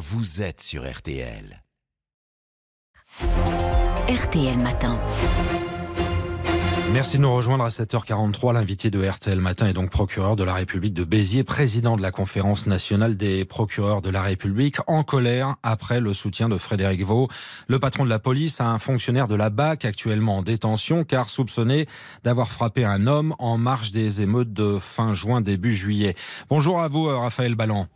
vous êtes sur RTL. RTL Matin. Merci de nous rejoindre à 7h43. L'invité de RTL Matin est donc procureur de la République de Béziers, président de la conférence nationale des procureurs de la République, en colère après le soutien de Frédéric Vaux, le patron de la police, à un fonctionnaire de la BAC actuellement en détention car soupçonné d'avoir frappé un homme en marge des émeutes de fin juin, début juillet. Bonjour à vous, Raphaël Ballan.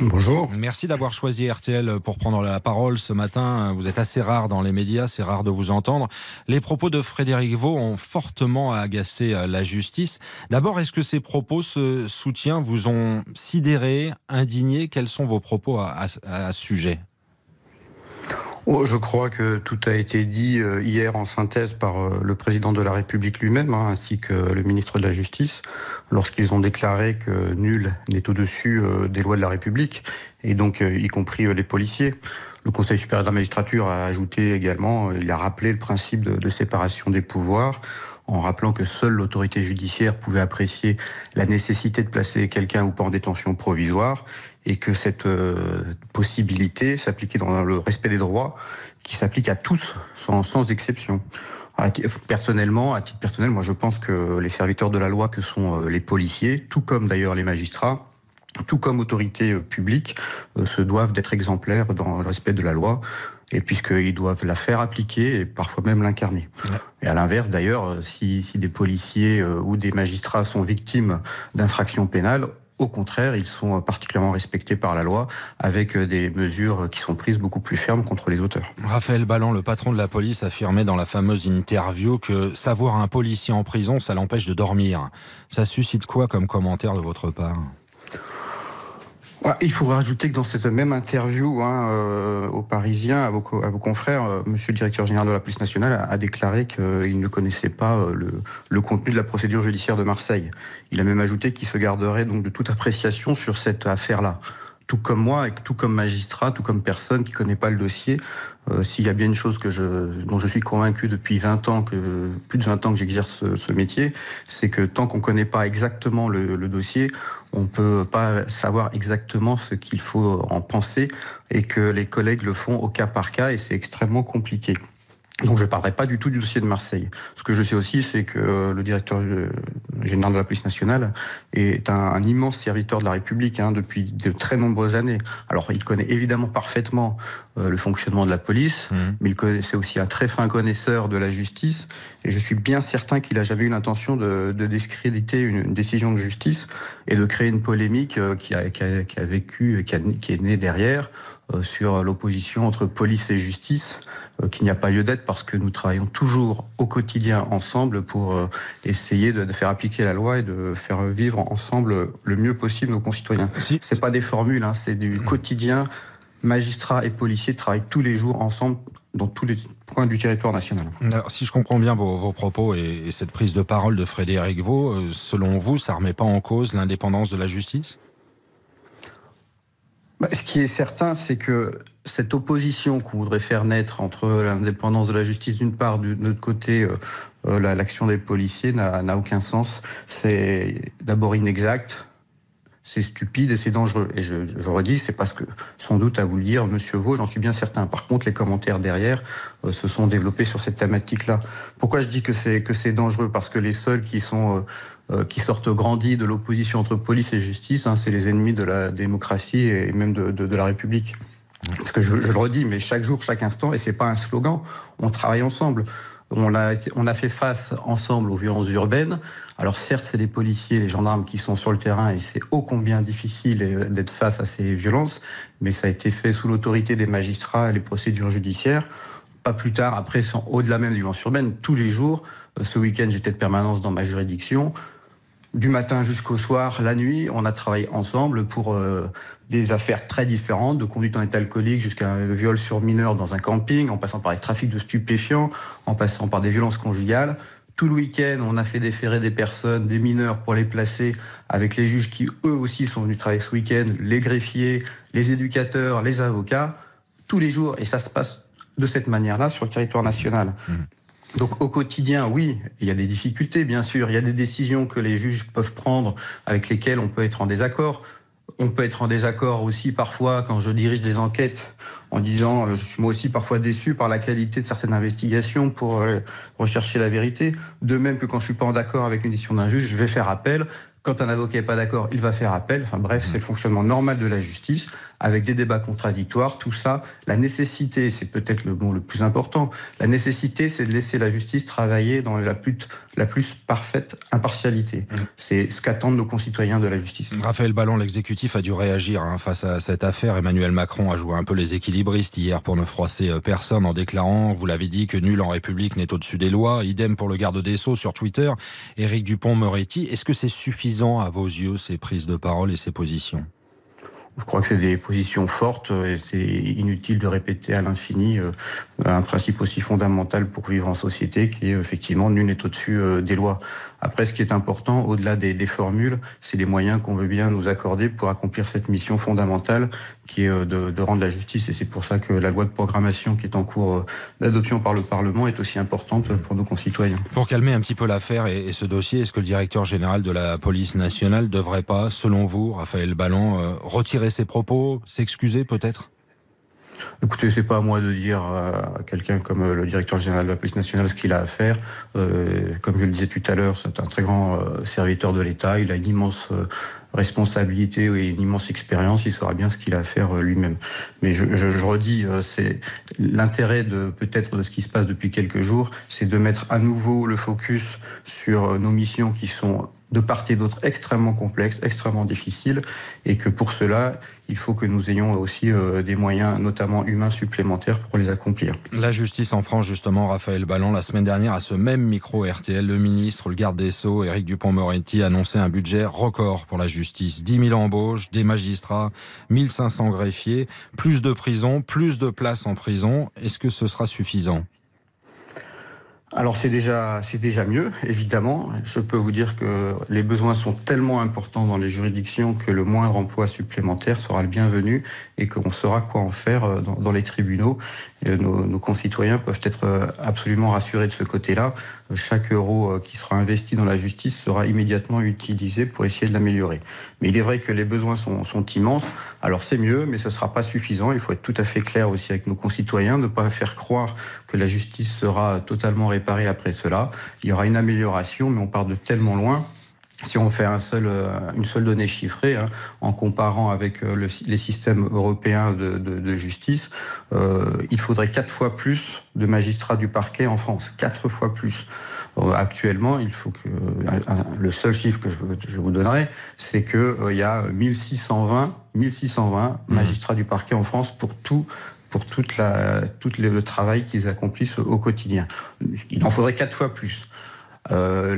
Bonjour. Merci d'avoir choisi RTL pour prendre la parole ce matin. Vous êtes assez rare dans les médias, c'est rare de vous entendre. Les propos de Frédéric Vaux ont fortement agacé la justice. D'abord, est-ce que ces propos, ce soutien, vous ont sidéré, indigné? Quels sont vos propos à, à ce sujet? Oh, je crois que tout a été dit euh, hier en synthèse par euh, le président de la République lui-même, hein, ainsi que le ministre de la Justice, lorsqu'ils ont déclaré que nul n'est au-dessus euh, des lois de la République, et donc y compris les policiers. Le Conseil supérieur de la magistrature a ajouté également, il a rappelé le principe de, de séparation des pouvoirs en rappelant que seule l'autorité judiciaire pouvait apprécier la nécessité de placer quelqu'un ou pas en détention provisoire et que cette euh, possibilité s'appliquait dans le respect des droits qui s'applique à tous sans, exception. Personnellement, à titre personnel, moi je pense que les serviteurs de la loi que sont euh, les policiers, tout comme d'ailleurs les magistrats, tout comme autorités euh, publiques, se doivent d'être exemplaires dans le respect de la loi et puisqu'ils doivent la faire appliquer et parfois même l'incarner. Et à l'inverse, d'ailleurs, si, si, des policiers ou des magistrats sont victimes d'infractions pénales, au contraire, ils sont particulièrement respectés par la loi avec euh, des mesures qui sont prises beaucoup plus fermes contre les auteurs. Raphaël Ballan, le patron de la police, affirmait dans la fameuse interview que savoir un policier en prison, ça l'empêche de dormir. Ça suscite quoi comme commentaire de votre part? Il faut rajouter que dans cette même interview hein, euh, aux Parisiens, à vos, confrères, euh, Monsieur le directeur général de la police nationale a, déclaré qu'il ne connaissait pas euh, le, le, contenu de la procédure judiciaire de Marseille. Il a même ajouté qu'il se garderait donc de toute appréciation sur cette affaire-là tout comme moi, tout comme magistrat, tout comme personne qui connaît pas le dossier, euh, s'il y a bien une chose dont je suis convaincu depuis 20 ans, plus de 20 ans que j'exerce ce, métier, c'est que tant qu'on connaît pas exactement le, dossier, on peut pas savoir exactement ce qu'il faut en penser et que les collègues le font au cas par cas et c'est extrêmement compliqué. Donc je ne parlerai pas du tout du dossier de Marseille. Ce que je sais aussi, c'est que euh, le directeur euh, général de la police nationale est un, un immense serviteur de la République hein, depuis de très nombreuses années. Alors il connaît évidemment parfaitement euh, le fonctionnement de la police, mmh. mais il connaissait aussi un très fin connaisseur de la justice. Et je suis bien certain qu'il n'a jamais eu l'intention de, de, discréditer une, une, décision de justice et de créer une polémique euh, qui, a, qui, a, qui a vécu, qui, a, qui est née derrière sur l'opposition entre police et justice euh, qu'il n'y a pas lieu d'être parce que nous travaillons toujours au quotidien ensemble pour euh, essayer de, faire appliquer la loi et de faire vivre ensemble le mieux possible nos concitoyens. Si. C'est pas des formules, hein, c'est du quotidien. Magistrats et policiers travaillent tous les jours ensemble dans tous les points du territoire national. Alors, si je comprends bien vos, vos propos et, et, cette prise de parole de Frédéric Vaux, euh, selon vous, ça ne remet pas en cause l'indépendance de la justice? Bah, Ce qui est certain, c'est que cette opposition qu'on voudrait faire naître entre l'indépendance de la justice d'une part, de notre côté, euh, euh l'action des policiers n'a aucun sens. C'est d'abord inexact, c'est stupide et c'est dangereux. Et je, je redis, c'est parce que sans doute à vous le dire, Monsieur Vaux, j'en suis bien certain. Par contre, les commentaires derrière euh, se sont développés sur cette thématique-là. Pourquoi je dis que c'est que c'est dangereux? Parce que les seuls qui sont euh, qui sortent grandis de l'opposition entre police et justice, hein, c'est les ennemis de la démocratie et même de, la République. Parce que je, le redis, mais chaque jour, chaque instant, et c'est pas un slogan, on travaille ensemble. On a, fait face ensemble aux violences urbaines. Alors certes, c'est les policiers, les gendarmes qui sont sur le terrain et c'est ô combien difficile d'être face à ces violences, mais ça a été fait sous l'autorité des magistrats et les procédures judiciaires. Pas plus tard, après, au-delà même des violences urbaines, tous les jours, ce week-end, j'étais de permanence dans ma juridiction du matin jusqu'au soir, la nuit, on a travaillé ensemble pour euh, des affaires très différentes, de conduite en état alcoolique jusqu'à un viol sur mineur dans un camping, en passant par les trafics de stupéfiants, en passant par des violences conjugales. Tout le week-end, on a fait déférer des personnes, des mineurs, pour les placer avec les juges qui, eux aussi, sont venus travailler ce week-end, les greffiers, les éducateurs, les avocats, tous les jours. Et ça se passe de cette manière-là sur le territoire national. Mmh. Donc au quotidien, oui, il y a des difficultés, bien sûr. Il y a des décisions que les juges peuvent prendre avec lesquelles on peut être en désaccord. on peut être en désaccord aussi parfois quand je dirige des enquêtes en disant euh, je suis moi aussi parfois déçu par la qualité de certaines investigations pour euh, rechercher la vérité. De même que quand je suis pas en accord avec une décision d'un juge, je vais faire appel. Quand un avocat n'est pas d'accord, il va faire appel. Enfin bref, c'est le fonctionnement normal de la justice avec des débats contradictoires. Tout ça, la nécessité, c'est peut-être le mot le plus important. La nécessité, c'est de laisser la justice travailler dans la plus, la plus parfaite impartialité. Mmh. C'est ce qu'attendent nos concitoyens de la justice. Raphaël Ballon, l'exécutif a dû réagir hein, face à cette affaire. Emmanuel Macron a joué un peu les équilibristes hier pour ne froisser euh, personne en déclarant, vous l'avez dit, que nul en République n'est au-dessus des lois. Idem pour le garde des Sceaux sur Twitter, Éric Dupont-Moretti. Est-ce que c'est suffisant à vos yeux, ces prises de parole et ces positions? Je crois que c'est des positions fortes et c'est inutile de répéter à l'infini euh, un principe aussi fondamental pour vivre en société qui est effectivement nul n'est au-dessus euh, des lois. Après, ce qui est important, au-delà des, formules, c'est les moyens qu'on veut bien nous accorder pour accomplir cette mission fondamentale qui est euh, de, rendre la justice. Et c'est pour ça que la loi de programmation qui est en cours d'adoption par le Parlement est aussi importante pour nos concitoyens. Pour calmer un petit peu l'affaire et, et, ce dossier, est-ce que le directeur général de la police nationale devrait pas, selon vous, Raphaël Ballon, euh, retirer ses propos, s'excuser peut-être? Écoutez, c'est pas à moi de dire à quelqu'un comme euh, le directeur général de la police nationale ce qu'il a à faire. Euh, comme je le disais tout à l'heure, c'est un très grand euh, serviteur de l'État. Il a une immense euh, responsabilité et une immense expérience. Il saura bien ce qu'il a à faire lui-même. Mais je, je, je redis, c'est l'intérêt de peut-être de ce qui se passe depuis quelques jours, c'est de mettre à nouveau le focus sur nos missions qui sont de part et d'autre extrêmement complexes, extrêmement difficiles, et que pour cela, il faut que nous ayons aussi euh, des moyens, notamment humains, supplémentaires pour les accomplir. La justice en France, justement, Raphaël Ballon, la semaine dernière, à ce même micro RTL, le ministre, le garde des Sceaux, Éric Dupont-Moretti, annonçait un budget record pour la justice. 10 000 embauches, des magistrats, 1500 greffiers, plus de prisons, plus de places en prison. Est-ce que ce sera suffisant? Alors c'est déjà déjà mieux évidemment. Je peux vous dire que les besoins sont tellement importants dans les juridictions que le moindre emploi supplémentaire sera le bienvenu et qu'on saura quoi en faire euh, dans les tribunaux. Nos, concitoyens peuvent être euh, absolument rassurés de ce côté-là. Chaque euro euh, qui sera investi dans la justice sera immédiatement utilisé pour essayer de l'améliorer. Mais il est vrai que les besoins sont, sont immenses. Alors c'est mieux, mais ce ne sera pas suffisant. Il faut être tout à fait clair aussi avec nos concitoyens, ne pas faire croire que la justice sera totalement réparée après cela. Il y aura une amélioration, mais on part de tellement loin si on fait un seul, euh, une seule donnée chiffrée, hein, en comparant avec euh, le, les systèmes européens de, de, de justice, euh, il faudrait quatre fois plus de magistrats du parquet en France, quatre fois plus. Euh, actuellement, il faut que le seul chiffre que je, je vous donnerai, c'est que euh, il y a 1620, 1620 mmh. magistrats du parquet en France pour tout pour toute la, tout le travail qu'ils accomplissent au quotidien. Il en faudrait quatre fois plus. Euh,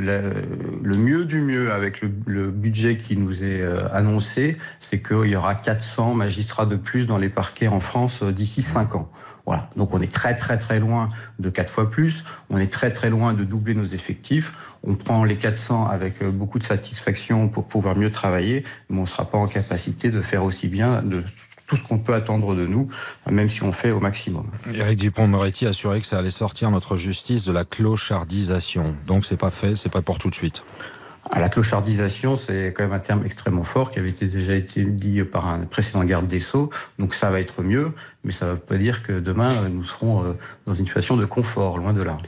le, mieux du mieux avec le, budget qui nous est euh, annoncé, c'est qu'il y aura 400 magistrats de plus dans les parquets en France euh, d'ici 5 ans. Voilà. Donc on est très très très loin de 4 fois plus, on est très très loin de doubler nos effectifs. On prend les 400 avec beaucoup de satisfaction pour pouvoir mieux travailler, mais on ne sera pas en capacité de faire aussi bien de tout ce qu'on peut attendre de nous, même si on fait au maximum. Éric Dupont-Moretti a assuré que ça allait sortir notre justice de la clochardisation. Donc c'est pas fait, c'est pas pour tout de suite. À la clochardisation, c'est quand même un terme extrêmement fort qui avait été déjà été dit par un précédent garde des Sceaux. Donc ça va être mieux, mais ça ne veut pas dire que demain nous serons euh, dans une situation de confort, loin de là.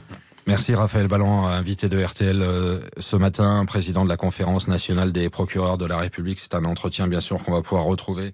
Merci Raphaël Ballon, invité de RTL euh, ce matin, président de la conférence nationale des procureurs de la République. C'est un entretien bien sûr qu'on va pouvoir retrouver.